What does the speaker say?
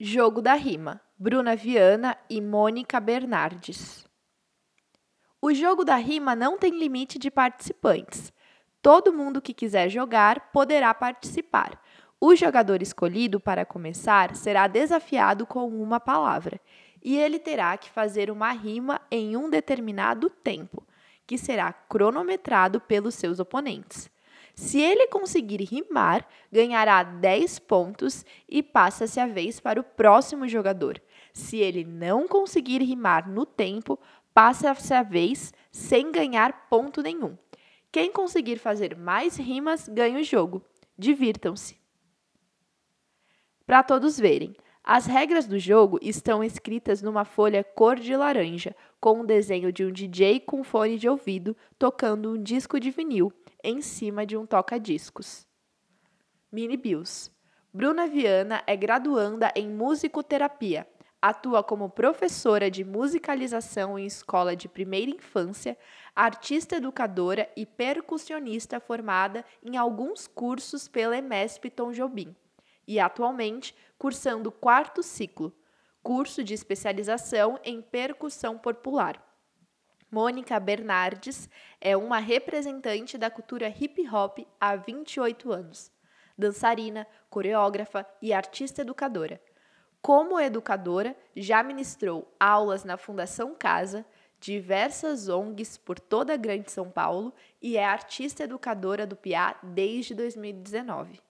Jogo da Rima, Bruna Viana e Mônica Bernardes. O jogo da rima não tem limite de participantes. Todo mundo que quiser jogar poderá participar. O jogador escolhido para começar será desafiado com uma palavra e ele terá que fazer uma rima em um determinado tempo, que será cronometrado pelos seus oponentes. Se ele conseguir rimar, ganhará 10 pontos e passa-se a vez para o próximo jogador. Se ele não conseguir rimar no tempo, passa-se a vez sem ganhar ponto nenhum. Quem conseguir fazer mais rimas ganha o jogo. Divirtam-se. Para todos verem, as regras do jogo estão escritas numa folha cor de laranja, com um desenho de um DJ com fone de ouvido tocando um disco de vinil em cima de um toca-discos. Mini Bills. Bruna Viana é graduanda em musicoterapia. Atua como professora de musicalização em escola de primeira infância, artista educadora e percussionista formada em alguns cursos pela EMESP Tom Jobim. E atualmente cursando quarto ciclo, curso de especialização em percussão popular. Mônica Bernardes é uma representante da cultura hip hop há 28 anos. Dançarina, coreógrafa e artista educadora. Como educadora, já ministrou aulas na Fundação Casa, diversas ONGs por toda a Grande São Paulo e é artista educadora do PIA desde 2019.